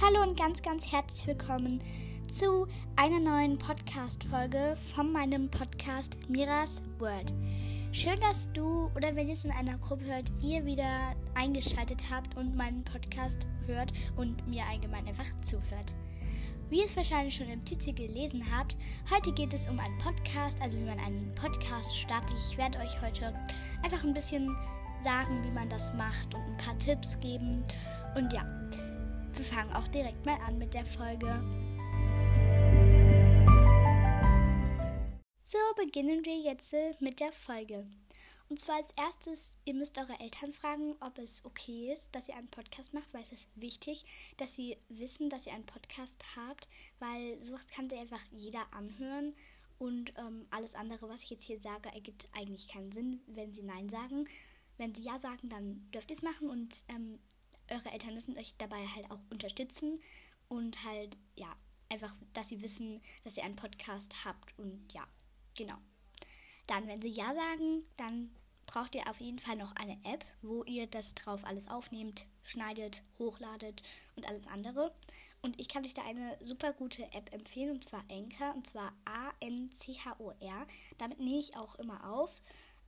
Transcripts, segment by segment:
Hallo und ganz, ganz herzlich willkommen zu einer neuen Podcast-Folge von meinem Podcast Miras World. Schön, dass du oder wenn ihr es in einer Gruppe hört, ihr wieder eingeschaltet habt und meinen Podcast hört und mir allgemein einfach zuhört. Wie ihr es wahrscheinlich schon im Titel gelesen habt, heute geht es um einen Podcast, also wie man einen Podcast startet. Ich werde euch heute einfach ein bisschen sagen, wie man das macht und ein paar Tipps geben. Und ja, wir fangen auch direkt mal an mit der Folge. So beginnen wir jetzt mit der Folge. Und zwar als erstes, ihr müsst eure Eltern fragen, ob es okay ist, dass ihr einen Podcast macht, weil es ist wichtig, dass sie wissen, dass ihr einen Podcast habt, weil sowas kann sich einfach jeder anhören. Und ähm, alles andere, was ich jetzt hier sage, ergibt eigentlich keinen Sinn, wenn sie Nein sagen. Wenn sie Ja sagen, dann dürft ihr es machen und ähm, eure Eltern müssen euch dabei halt auch unterstützen und halt, ja, einfach, dass sie wissen, dass ihr einen Podcast habt und ja, genau. Dann, wenn sie Ja sagen, dann braucht ihr auf jeden Fall noch eine App, wo ihr das drauf alles aufnehmt, schneidet, hochladet und alles andere. Und ich kann euch da eine super gute App empfehlen, und zwar Anchor, und zwar A-N-C-H-O-R. Damit nehme ich auch immer auf.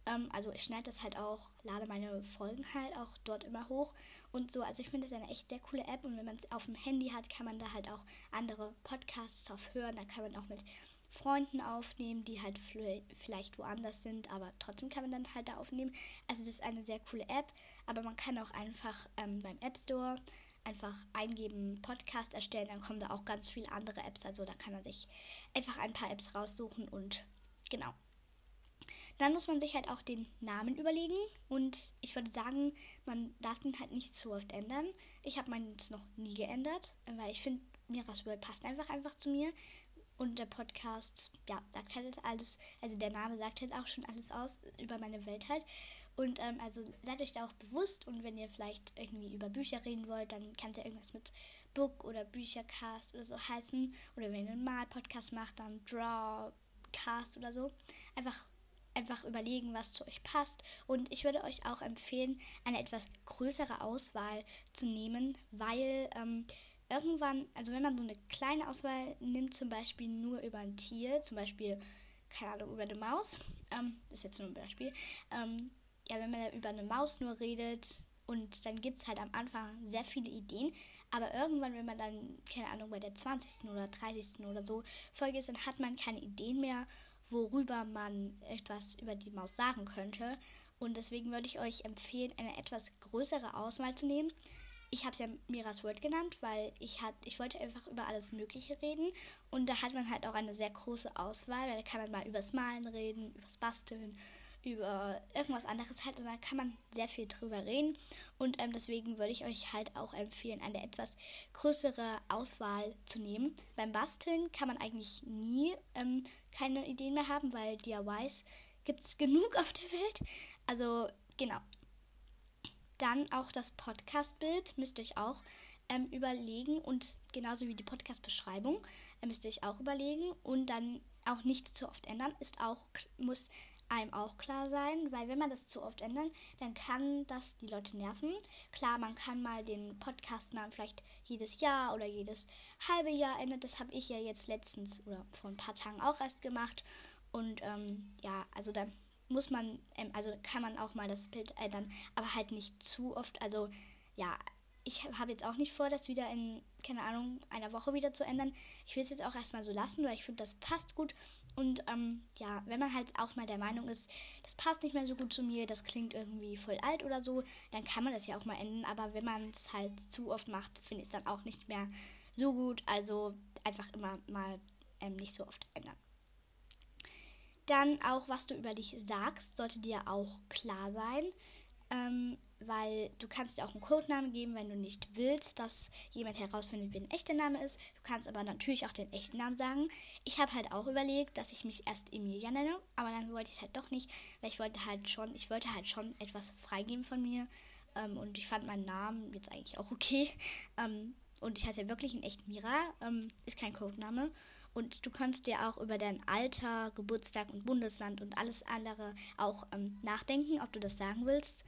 Ähm, also ich schneide das halt auch, lade meine Folgen halt auch dort immer hoch und so. Also ich finde das eine echt sehr coole App und wenn man es auf dem Handy hat, kann man da halt auch andere Podcasts drauf hören. Da kann man auch mit Freunden aufnehmen, die halt vielleicht woanders sind, aber trotzdem kann man dann halt da aufnehmen. Also das ist eine sehr coole App, aber man kann auch einfach ähm, beim App Store einfach eingeben, Podcast erstellen, dann kommen da auch ganz viele andere Apps. Also da kann man sich einfach ein paar Apps raussuchen und genau. Dann muss man sich halt auch den Namen überlegen und ich würde sagen, man darf den halt nicht zu oft ändern. Ich habe meinen jetzt noch nie geändert, weil ich finde, Miras World passt einfach einfach zu mir. Und der Podcast, ja, sagt halt alles, also der Name sagt halt auch schon alles aus über meine Welt halt. Und ähm, also seid euch da auch bewusst und wenn ihr vielleicht irgendwie über Bücher reden wollt, dann kann es ja irgendwas mit Book oder Büchercast oder so heißen. Oder wenn ihr einen Mal-Podcast macht, dann Drawcast oder so. Einfach, einfach überlegen, was zu euch passt. Und ich würde euch auch empfehlen, eine etwas größere Auswahl zu nehmen, weil ähm, irgendwann, also wenn man so eine kleine Auswahl nimmt, zum Beispiel nur über ein Tier, zum Beispiel, keine Ahnung, über eine Maus, ähm, ist jetzt nur ein Beispiel, ähm, ja, wenn man über eine Maus nur redet und dann gibt es halt am Anfang sehr viele Ideen, aber irgendwann, wenn man dann, keine Ahnung, bei der 20. oder 30. oder so Folge ist, dann hat man keine Ideen mehr, worüber man etwas über die Maus sagen könnte. Und deswegen würde ich euch empfehlen, eine etwas größere Auswahl zu nehmen ich habe es ja Miras World genannt, weil ich, hat, ich wollte einfach über alles Mögliche reden. Und da hat man halt auch eine sehr große Auswahl. Da kann man mal übers Malen reden, übers Basteln, über irgendwas anderes halt. Und da kann man sehr viel drüber reden. Und ähm, deswegen würde ich euch halt auch empfehlen, eine etwas größere Auswahl zu nehmen. Beim Basteln kann man eigentlich nie ähm, keine Ideen mehr haben, weil DIYs gibt es genug auf der Welt. Also genau. Dann auch das Podcast-Bild müsst ihr euch auch ähm, überlegen und genauso wie die Podcast-Beschreibung äh, müsst ihr euch auch überlegen und dann auch nicht zu oft ändern, ist auch, muss einem auch klar sein, weil wenn man das zu oft ändert, dann kann das die Leute nerven. Klar, man kann mal den Podcast-Namen vielleicht jedes Jahr oder jedes halbe Jahr ändern. Das habe ich ja jetzt letztens oder vor ein paar Tagen auch erst gemacht. Und ähm, ja, also dann muss man, ähm, also kann man auch mal das Bild ändern, aber halt nicht zu oft. Also ja, ich habe jetzt auch nicht vor, das wieder in, keine Ahnung, einer Woche wieder zu ändern. Ich will es jetzt auch erstmal so lassen, weil ich finde, das passt gut. Und ähm, ja, wenn man halt auch mal der Meinung ist, das passt nicht mehr so gut zu mir, das klingt irgendwie voll alt oder so, dann kann man das ja auch mal ändern. Aber wenn man es halt zu oft macht, finde ich es dann auch nicht mehr so gut. Also einfach immer mal ähm, nicht so oft ändern. Dann auch, was du über dich sagst, sollte dir auch klar sein. Ähm, weil du kannst dir auch einen Codenamen geben, wenn du nicht willst, dass jemand herausfindet, wie ein echter Name ist. Du kannst aber natürlich auch den echten Namen sagen. Ich habe halt auch überlegt, dass ich mich erst Emilia nenne, aber dann wollte ich es halt doch nicht, weil ich wollte halt schon, ich wollte halt schon etwas freigeben von mir. Ähm, und ich fand meinen Namen jetzt eigentlich auch okay. Ähm, und ich heiße ja wirklich in echt Mira, ähm, ist kein Codename. Und du kannst dir auch über dein Alter, Geburtstag und Bundesland und alles andere auch ähm, nachdenken, ob du das sagen willst.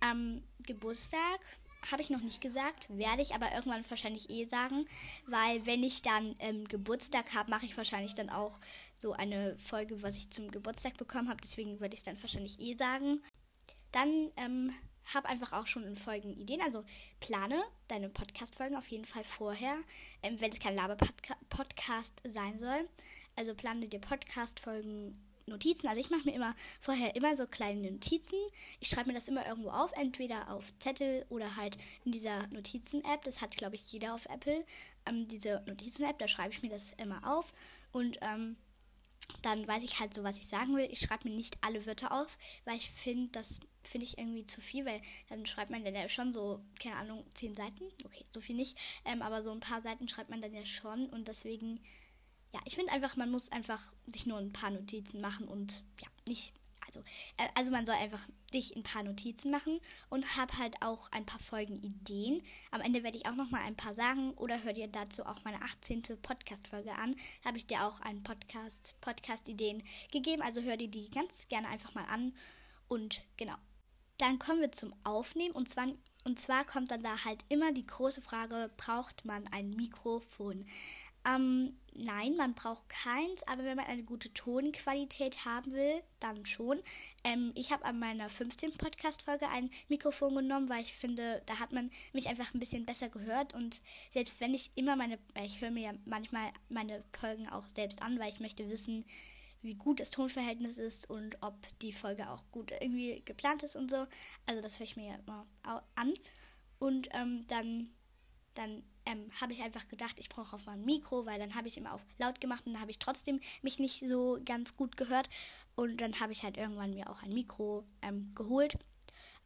Am Geburtstag habe ich noch nicht gesagt, werde ich aber irgendwann wahrscheinlich eh sagen, weil wenn ich dann ähm, Geburtstag habe, mache ich wahrscheinlich dann auch so eine Folge, was ich zum Geburtstag bekommen habe. Deswegen würde ich es dann wahrscheinlich eh sagen. Dann ähm, habe einfach auch schon Folgen Ideen. Also plane deine Podcast-Folgen auf jeden Fall vorher, ähm, wenn es kein Laber-Podcast sein soll. Also plane dir Podcast-Folgen Notizen. Also ich mache mir immer vorher immer so kleine Notizen. Ich schreibe mir das immer irgendwo auf, entweder auf Zettel oder halt in dieser Notizen-App. Das hat, glaube ich, jeder auf Apple. Ähm, diese Notizen-App, da schreibe ich mir das immer auf. Und ähm, dann weiß ich halt so, was ich sagen will. Ich schreibe mir nicht alle Wörter auf, weil ich finde, das finde ich irgendwie zu viel, weil dann schreibt man dann ja schon so, keine Ahnung, zehn Seiten. Okay, so viel nicht. Ähm, aber so ein paar Seiten schreibt man dann ja schon und deswegen ja, ich finde einfach, man muss einfach sich nur ein paar Notizen machen und ja, nicht. Also, äh, also man soll einfach sich ein paar Notizen machen und habe halt auch ein paar Folgenideen. Am Ende werde ich auch noch mal ein paar sagen oder hör dir dazu auch meine 18. Podcast-Folge an. Da habe ich dir auch einen Podcast, Podcast-Ideen gegeben. Also hör dir die ganz gerne einfach mal an. Und genau. Dann kommen wir zum Aufnehmen und zwar und zwar kommt dann da halt immer die große Frage, braucht man ein Mikrofon? Ähm, nein, man braucht keins, aber wenn man eine gute Tonqualität haben will, dann schon. Ähm, ich habe an meiner 15. Podcast-Folge ein Mikrofon genommen, weil ich finde, da hat man mich einfach ein bisschen besser gehört. Und selbst wenn ich immer meine, ich höre mir ja manchmal meine Folgen auch selbst an, weil ich möchte wissen, wie gut das Tonverhältnis ist und ob die Folge auch gut irgendwie geplant ist und so. Also das höre ich mir ja immer an. Und ähm, dann, dann ähm, habe ich einfach gedacht, ich brauche auf mein Mikro, weil dann habe ich immer auf laut gemacht und dann habe ich trotzdem mich nicht so ganz gut gehört. Und dann habe ich halt irgendwann mir auch ein Mikro ähm, geholt.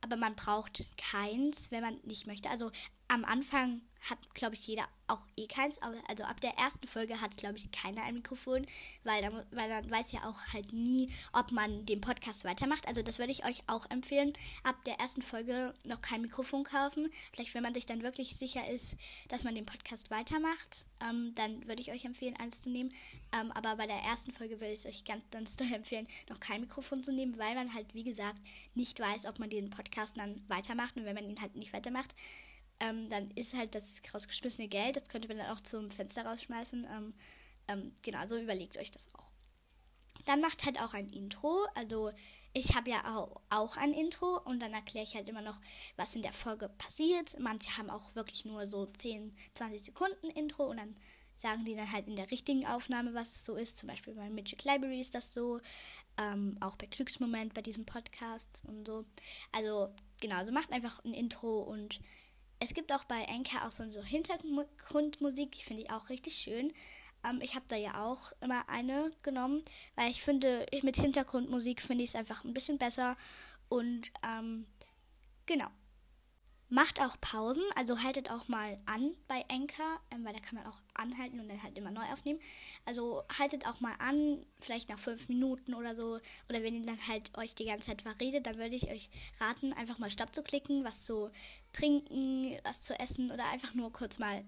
Aber man braucht keins, wenn man nicht möchte. Also am Anfang hat, glaube ich, jeder auch eh keins. Also ab der ersten Folge hat, glaube ich, keiner ein Mikrofon, weil dann, weil dann weiß ja auch halt nie, ob man den Podcast weitermacht. Also das würde ich euch auch empfehlen. Ab der ersten Folge noch kein Mikrofon kaufen. Vielleicht, wenn man sich dann wirklich sicher ist, dass man den Podcast weitermacht, ähm, dann würde ich euch empfehlen, eins zu nehmen. Ähm, aber bei der ersten Folge würde ich es euch ganz, ganz doll empfehlen, noch kein Mikrofon zu nehmen, weil man halt, wie gesagt, nicht weiß, ob man den Podcast dann weitermacht. Und wenn man ihn halt nicht weitermacht, ähm, dann ist halt das rausgeschmissene Geld, das könnte man dann auch zum Fenster rausschmeißen. Ähm, ähm, genau, so überlegt euch das auch. Dann macht halt auch ein Intro. Also ich habe ja auch, auch ein Intro und dann erkläre ich halt immer noch, was in der Folge passiert. Manche haben auch wirklich nur so 10, 20 Sekunden Intro und dann sagen die dann halt in der richtigen Aufnahme, was es so ist. Zum Beispiel bei Magic Library ist das so. Ähm, auch bei Glücksmoment, bei diesem Podcast und so. Also genau, so macht einfach ein Intro und es gibt auch bei Anchor auch so, so Hintergrundmusik, die finde ich auch richtig schön. Ähm, ich habe da ja auch immer eine genommen, weil ich finde, mit Hintergrundmusik finde ich es einfach ein bisschen besser. Und ähm, genau. Macht auch Pausen, also haltet auch mal an bei Anchor, ähm, weil da kann man auch anhalten und dann halt immer neu aufnehmen. Also haltet auch mal an, vielleicht nach fünf Minuten oder so. Oder wenn ihr dann halt euch die ganze Zeit verredet, dann würde ich euch raten, einfach mal Stopp zu klicken, was zu trinken, was zu essen oder einfach nur kurz mal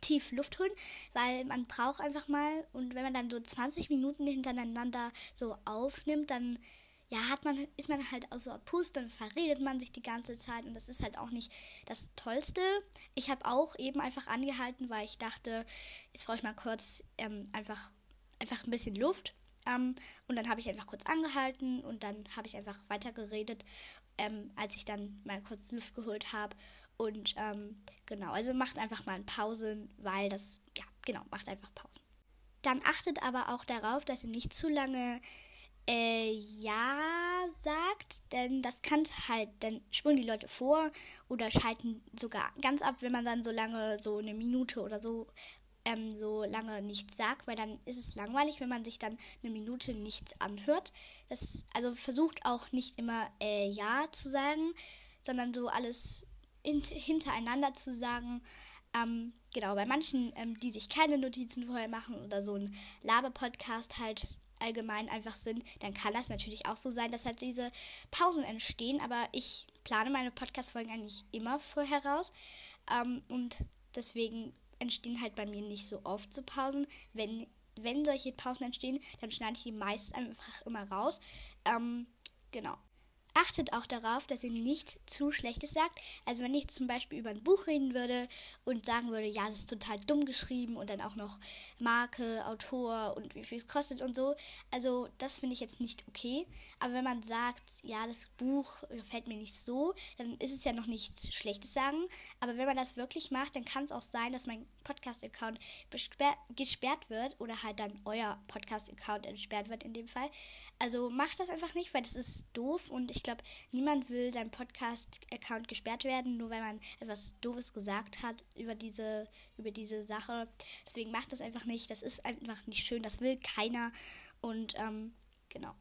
tief Luft holen, weil man braucht einfach mal und wenn man dann so 20 Minuten hintereinander so aufnimmt, dann ja, hat man, ist man halt aus so Pust, dann verredet man sich die ganze Zeit und das ist halt auch nicht das Tollste. Ich habe auch eben einfach angehalten, weil ich dachte, jetzt brauche ich mal kurz ähm, einfach, einfach ein bisschen Luft. Ähm, und dann habe ich einfach kurz angehalten und dann habe ich einfach weitergeredet, ähm, als ich dann mal kurz Luft geholt habe. Und ähm, genau, also macht einfach mal Pausen, weil das, ja, genau, macht einfach Pausen. Dann achtet aber auch darauf, dass ihr nicht zu lange äh, ja sagt, denn das kann halt, dann spulen die Leute vor oder schalten sogar ganz ab, wenn man dann so lange, so eine Minute oder so, ähm, so lange nichts sagt, weil dann ist es langweilig, wenn man sich dann eine Minute nichts anhört. Das, also versucht auch nicht immer äh, ja zu sagen, sondern so alles in, hintereinander zu sagen. Ähm, genau, bei manchen, ähm, die sich keine Notizen vorher machen oder so ein Laber-Podcast halt allgemein einfach sind, dann kann das natürlich auch so sein, dass halt diese Pausen entstehen. Aber ich plane meine Podcast-Folgen eigentlich immer vorher raus. Ähm, und deswegen entstehen halt bei mir nicht so oft so Pausen. Wenn, wenn solche Pausen entstehen, dann schneide ich die meist einfach immer raus. Ähm, genau. Achtet auch darauf, dass ihr nicht zu Schlechtes sagt. Also wenn ich zum Beispiel über ein Buch reden würde und sagen würde, ja, das ist total dumm geschrieben und dann auch noch Marke, Autor und wie viel es kostet und so. Also das finde ich jetzt nicht okay. Aber wenn man sagt, ja, das Buch gefällt mir nicht so, dann ist es ja noch nichts Schlechtes sagen. Aber wenn man das wirklich macht, dann kann es auch sein, dass mein Podcast-Account gesperrt wird oder halt dann euer Podcast-Account entsperrt wird in dem Fall. Also macht das einfach nicht, weil das ist doof und ich glaube, niemand will sein Podcast-Account gesperrt werden, nur weil man etwas Doofes gesagt hat über diese, über diese Sache. Deswegen macht das einfach nicht. Das ist einfach nicht schön. Das will keiner. Und ähm, genau.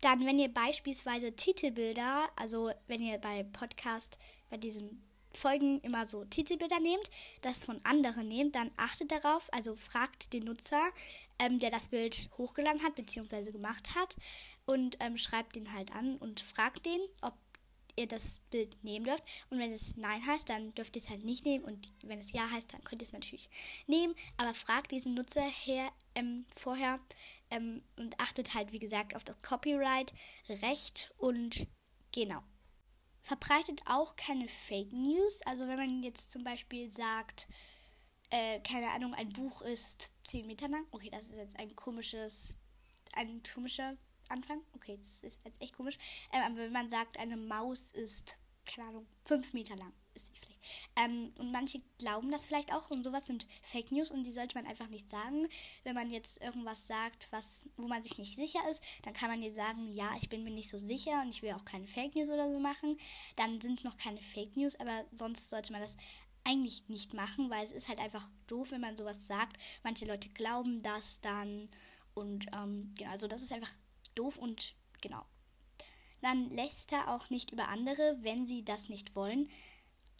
Dann, wenn ihr beispielsweise Titelbilder, also wenn ihr bei Podcast, bei diesen Folgen immer so Titelbilder nehmt, das von anderen nehmt, dann achtet darauf, also fragt den Nutzer, ähm, der das Bild hochgeladen hat bzw. gemacht hat und ähm, schreibt den halt an und fragt den, ob ihr das Bild nehmen dürft. Und wenn es Nein heißt, dann dürft ihr es halt nicht nehmen. Und wenn es Ja heißt, dann könnt ihr es natürlich nehmen. Aber fragt diesen Nutzer her, ähm, vorher ähm, und achtet halt, wie gesagt, auf das Copyright-Recht und genau verbreitet auch keine Fake News. Also wenn man jetzt zum Beispiel sagt, äh, keine Ahnung, ein Buch ist 10 Meter lang. Okay, das ist jetzt ein komisches, ein komischer Anfang. Okay, das ist jetzt echt komisch. Ähm, aber wenn man sagt, eine Maus ist, keine Ahnung, 5 Meter lang ist die vielleicht. Ähm, und manche glauben das vielleicht auch und sowas sind Fake News und die sollte man einfach nicht sagen. Wenn man jetzt irgendwas sagt, was, wo man sich nicht sicher ist, dann kann man dir sagen, ja, ich bin mir nicht so sicher und ich will auch keine Fake News oder so machen. Dann sind es noch keine Fake News, aber sonst sollte man das eigentlich nicht machen, weil es ist halt einfach doof, wenn man sowas sagt. Manche Leute glauben das dann und ähm, genau, also das ist einfach doof und genau. Dann lässt er auch nicht über andere, wenn sie das nicht wollen.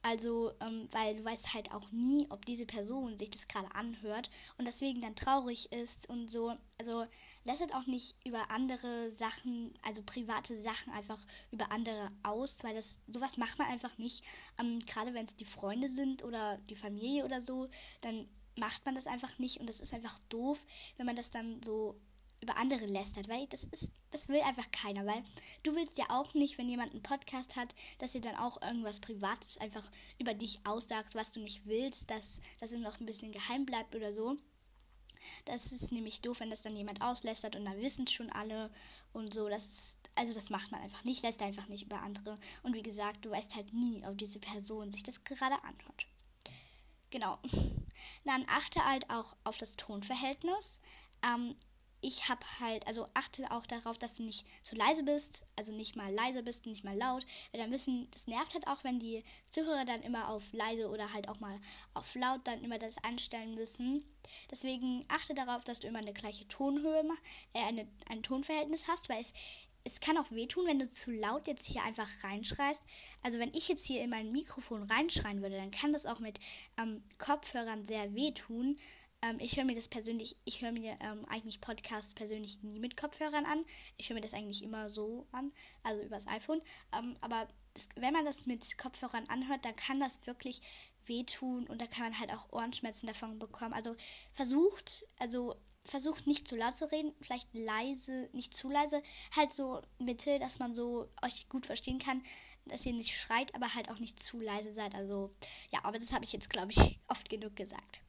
Also, ähm, weil du weißt halt auch nie, ob diese Person sich das gerade anhört und deswegen dann traurig ist und so. Also, lässt auch nicht über andere Sachen, also private Sachen einfach über andere aus, weil das, sowas macht man einfach nicht. Ähm, gerade wenn es die Freunde sind oder die Familie oder so, dann macht man das einfach nicht und das ist einfach doof, wenn man das dann so über andere lästert, weil das ist, das will einfach keiner, weil du willst ja auch nicht, wenn jemand einen Podcast hat, dass ihr dann auch irgendwas Privates einfach über dich aussagt, was du nicht willst, dass, dass es noch ein bisschen geheim bleibt oder so. Das ist nämlich doof, wenn das dann jemand auslästert und dann wissen es schon alle und so. Das ist, also das macht man einfach nicht, lässt einfach nicht über andere. Und wie gesagt, du weißt halt nie, ob diese Person sich das gerade anhört. Genau. Dann achte halt auch auf das Tonverhältnis. Ähm, ich habe halt, also achte auch darauf, dass du nicht zu leise bist, also nicht mal leise bist, nicht mal laut, weil dann wissen, das nervt halt auch, wenn die Zuhörer dann immer auf leise oder halt auch mal auf laut dann immer das anstellen müssen. Deswegen achte darauf, dass du immer eine gleiche Tonhöhe, äh, eine, ein Tonverhältnis hast, weil es, es kann auch wehtun, wenn du zu laut jetzt hier einfach reinschreist. Also wenn ich jetzt hier in mein Mikrofon reinschreien würde, dann kann das auch mit ähm, Kopfhörern sehr wehtun. Ähm, ich höre mir das persönlich, ich höre mir ähm, eigentlich Podcasts persönlich nie mit Kopfhörern an. Ich höre mir das eigentlich immer so an, also übers iPhone. Ähm, aber das, wenn man das mit Kopfhörern anhört, dann kann das wirklich wehtun und da kann man halt auch Ohrenschmerzen davon bekommen. Also versucht, also versucht nicht zu laut zu reden, vielleicht leise, nicht zu leise, halt so Mitte, dass man so euch gut verstehen kann, dass ihr nicht schreit, aber halt auch nicht zu leise seid. Also ja, aber das habe ich jetzt, glaube ich, oft genug gesagt.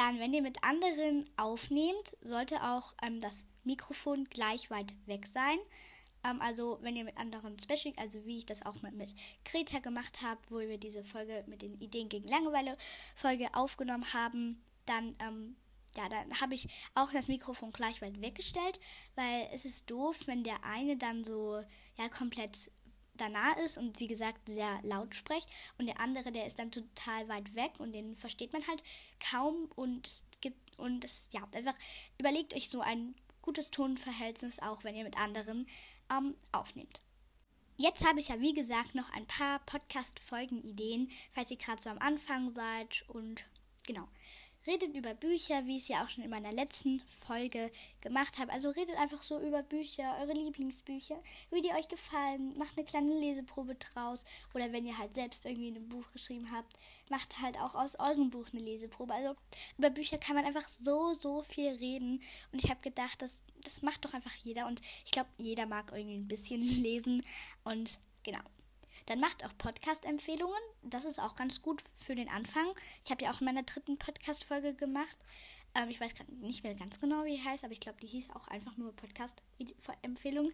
Dann, wenn ihr mit anderen aufnehmt, sollte auch ähm, das Mikrofon gleich weit weg sein. Ähm, also wenn ihr mit anderen Special, also wie ich das auch mal mit Greta gemacht habe, wo wir diese Folge mit den Ideen gegen Langeweile Folge aufgenommen haben, dann ähm, ja, dann habe ich auch das Mikrofon gleich weit weggestellt, weil es ist doof, wenn der eine dann so ja komplett da nah ist und wie gesagt sehr laut spricht und der andere, der ist dann total weit weg und den versteht man halt kaum und es gibt und es ja einfach überlegt euch so ein gutes Tonverhältnis auch, wenn ihr mit anderen ähm, aufnehmt. Jetzt habe ich ja wie gesagt noch ein paar Podcast-Folgen-Ideen, falls ihr gerade so am Anfang seid und genau. Redet über Bücher, wie ich es ja auch schon in meiner letzten Folge gemacht habe. Also redet einfach so über Bücher, eure Lieblingsbücher, wie die euch gefallen. Macht eine kleine Leseprobe draus. Oder wenn ihr halt selbst irgendwie ein Buch geschrieben habt, macht halt auch aus eurem Buch eine Leseprobe. Also über Bücher kann man einfach so, so viel reden. Und ich habe gedacht, das, das macht doch einfach jeder. Und ich glaube, jeder mag irgendwie ein bisschen lesen. Und genau. Dann macht auch Podcast-Empfehlungen. Das ist auch ganz gut für den Anfang. Ich habe ja auch in meiner dritten Podcast-Folge gemacht. Ähm, ich weiß gerade nicht mehr ganz genau, wie die heißt, aber ich glaube, die hieß auch einfach nur Podcast-Empfehlung.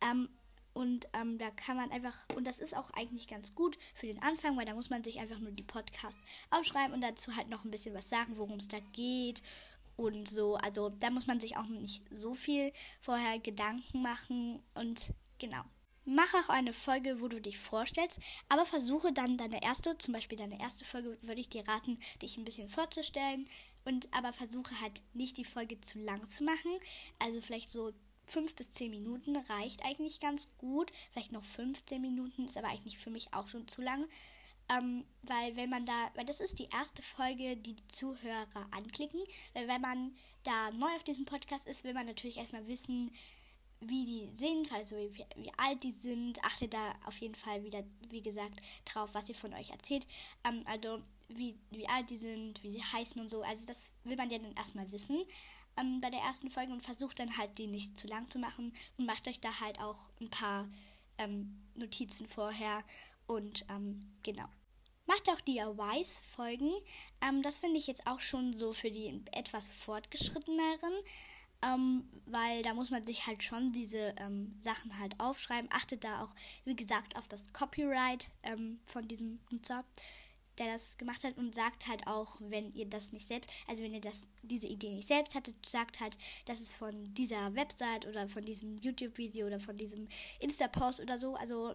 Ähm, und ähm, da kann man einfach, und das ist auch eigentlich ganz gut für den Anfang, weil da muss man sich einfach nur die Podcasts aufschreiben und dazu halt noch ein bisschen was sagen, worum es da geht und so. Also da muss man sich auch nicht so viel vorher Gedanken machen und genau. Mach auch eine Folge, wo du dich vorstellst, aber versuche dann deine erste, zum Beispiel deine erste Folge, würde ich dir raten, dich ein bisschen vorzustellen. Und aber versuche halt nicht die Folge zu lang zu machen. Also vielleicht so fünf bis zehn Minuten reicht eigentlich ganz gut. Vielleicht noch 15 Minuten ist aber eigentlich für mich auch schon zu lang. Ähm, weil wenn man da, weil das ist die erste Folge, die die Zuhörer anklicken. Weil wenn man da neu auf diesem Podcast ist, will man natürlich erstmal wissen, wie die sind, also wie, wie, alt die sind. Achtet da auf jeden Fall wieder, wie gesagt, drauf, was ihr von euch erzählt. Ähm, also wie, wie alt die sind, wie sie heißen und so. Also das will man ja dann erstmal wissen ähm, bei der ersten Folge und versucht dann halt die nicht zu lang zu machen und macht euch da halt auch ein paar ähm, Notizen vorher und ähm, genau. Macht auch DIYs-Folgen. Ähm, das finde ich jetzt auch schon so für die etwas fortgeschritteneren ähm, weil da muss man sich halt schon diese ähm, Sachen halt aufschreiben. Achtet da auch, wie gesagt, auf das Copyright ähm, von diesem Nutzer, der das gemacht hat und sagt halt auch, wenn ihr das nicht selbst, also wenn ihr das, diese Idee nicht selbst hattet, sagt halt, dass es von dieser Website oder von diesem YouTube-Video oder von diesem Insta-Post oder so, also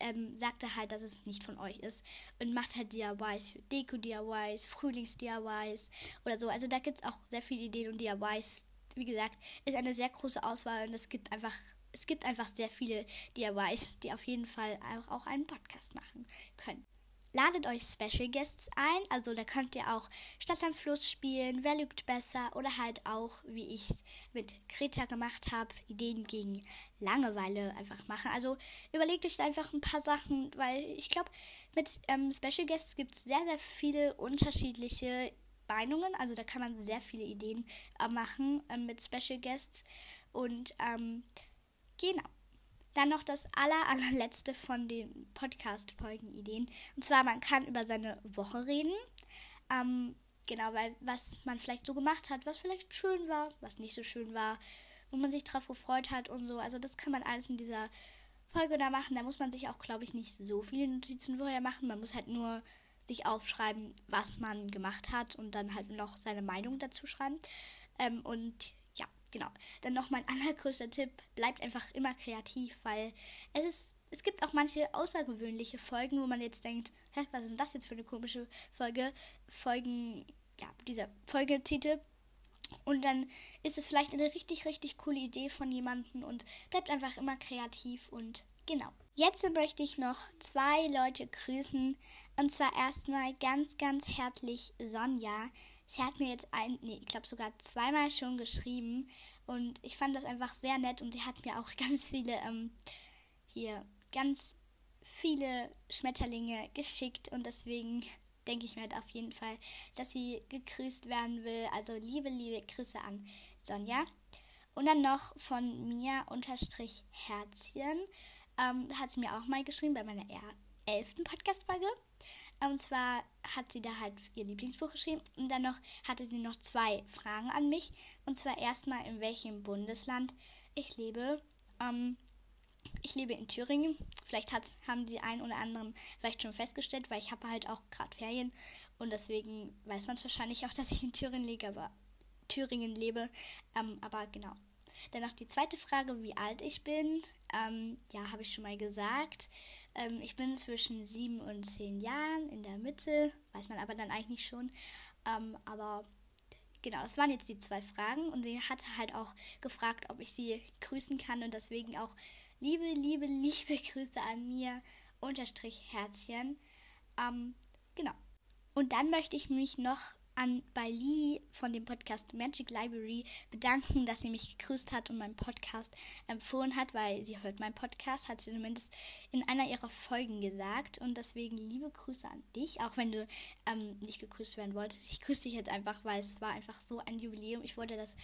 ähm, sagt er halt, dass es nicht von euch ist und macht halt DIYs für Deko-DIYs, Frühlings-DIYs oder so. Also da gibt es auch sehr viele Ideen und DIYs, wie gesagt, ist eine sehr große Auswahl und es gibt einfach, es gibt einfach sehr viele DIYs, die auf jeden Fall auch einen Podcast machen können. Ladet euch Special Guests ein, also da könnt ihr auch Stadt am Fluss spielen, Wer lügt besser oder halt auch, wie ich es mit Greta gemacht habe, Ideen gegen Langeweile einfach machen. Also überlegt euch einfach ein paar Sachen, weil ich glaube, mit ähm, Special Guests gibt es sehr, sehr viele unterschiedliche Meinungen. Also da kann man sehr viele Ideen äh, machen äh, mit Special Guests. Und ähm, genau. Dann noch das aller, allerletzte von den Podcast-Folgen-Ideen. Und zwar, man kann über seine Woche reden. Ähm, genau, weil was man vielleicht so gemacht hat, was vielleicht schön war, was nicht so schön war, wo man sich drauf gefreut hat und so. Also das kann man alles in dieser Folge da machen. Da muss man sich auch, glaube ich, nicht so viele Notizen vorher machen. Man muss halt nur sich aufschreiben, was man gemacht hat und dann halt noch seine Meinung dazu schreiben. Ähm, und ja, genau. Dann noch mein allergrößter Tipp, bleibt einfach immer kreativ, weil es ist, es gibt auch manche außergewöhnliche Folgen, wo man jetzt denkt, hä, was ist denn das jetzt für eine komische Folge? Folgen, ja, dieser Folgetitel. Und dann ist es vielleicht eine richtig, richtig coole Idee von jemandem und bleibt einfach immer kreativ und genau. Jetzt möchte ich noch zwei Leute grüßen. Und zwar erstmal ganz, ganz herzlich Sonja. Sie hat mir jetzt ein, nee, ich glaube sogar zweimal schon geschrieben. Und ich fand das einfach sehr nett. Und sie hat mir auch ganz viele, ähm, hier, ganz viele Schmetterlinge geschickt. Und deswegen denke ich mir halt auf jeden Fall, dass sie gegrüßt werden will. Also liebe, liebe Grüße an Sonja. Und dann noch von mir unterstrich Herzchen ähm, hat sie mir auch mal geschrieben bei meiner elften Podcast-Folge. Und zwar hat sie da halt ihr Lieblingsbuch geschrieben und dann noch hatte sie noch zwei Fragen an mich. Und zwar erstmal, in welchem Bundesland ich lebe. Ähm, ich lebe in Thüringen. Vielleicht hat, haben die einen oder anderen vielleicht schon festgestellt, weil ich habe halt auch gerade Ferien und deswegen weiß man es wahrscheinlich auch, dass ich in Thüringen lebe, aber Thüringen lebe. Ähm, aber genau, dann noch die zweite Frage, wie alt ich bin. Ähm, ja, habe ich schon mal gesagt. Ähm, ich bin zwischen sieben und zehn Jahren in der Mitte, weiß man aber dann eigentlich schon. Ähm, aber genau, das waren jetzt die zwei Fragen und sie hatte halt auch gefragt, ob ich sie grüßen kann und deswegen auch liebe, liebe, liebe Grüße an mir, unterstrich Herzchen. Ähm, genau. Und dann möchte ich mich noch an bei Lee von dem Podcast Magic Library bedanken, dass sie mich gegrüßt hat und meinen Podcast empfohlen hat, weil sie hört meinen Podcast, hat sie zumindest in einer ihrer Folgen gesagt. Und deswegen liebe Grüße an dich, auch wenn du ähm, nicht gegrüßt werden wolltest. Ich grüße dich jetzt einfach, weil es war einfach so ein Jubiläum. Ich wollte das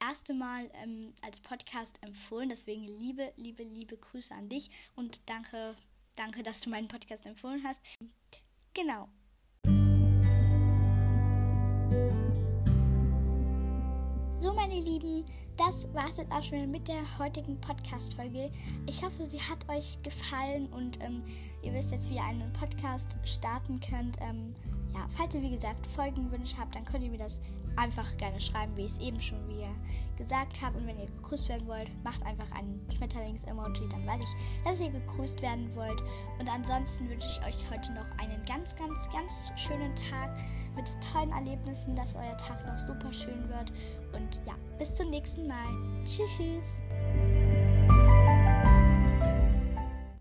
erste Mal ähm, als Podcast empfohlen. Deswegen liebe, liebe, liebe Grüße an dich und danke, danke, dass du meinen Podcast empfohlen hast. Genau. So, meine Lieben, das war es jetzt auch schon mit der heutigen Podcast-Folge. Ich hoffe, sie hat euch gefallen und ähm, ihr wisst jetzt, wie ihr einen Podcast starten könnt. Ähm, ja, falls ihr wie gesagt Folgenwünsche habt, dann könnt ihr mir das einfach gerne schreiben, wie ich es eben schon wieder gesagt habe. Und wenn ihr gegrüßt werden wollt, macht einfach einen Schmetterlings-Emoji, dann weiß ich, dass ihr gegrüßt werden wollt. Und ansonsten wünsche ich euch heute noch einen ganz, ganz, ganz schönen Tag mit tollen Erlebnissen, dass euer Tag noch super schön wird. Und ja, bis zum nächsten Mal. Tschüss.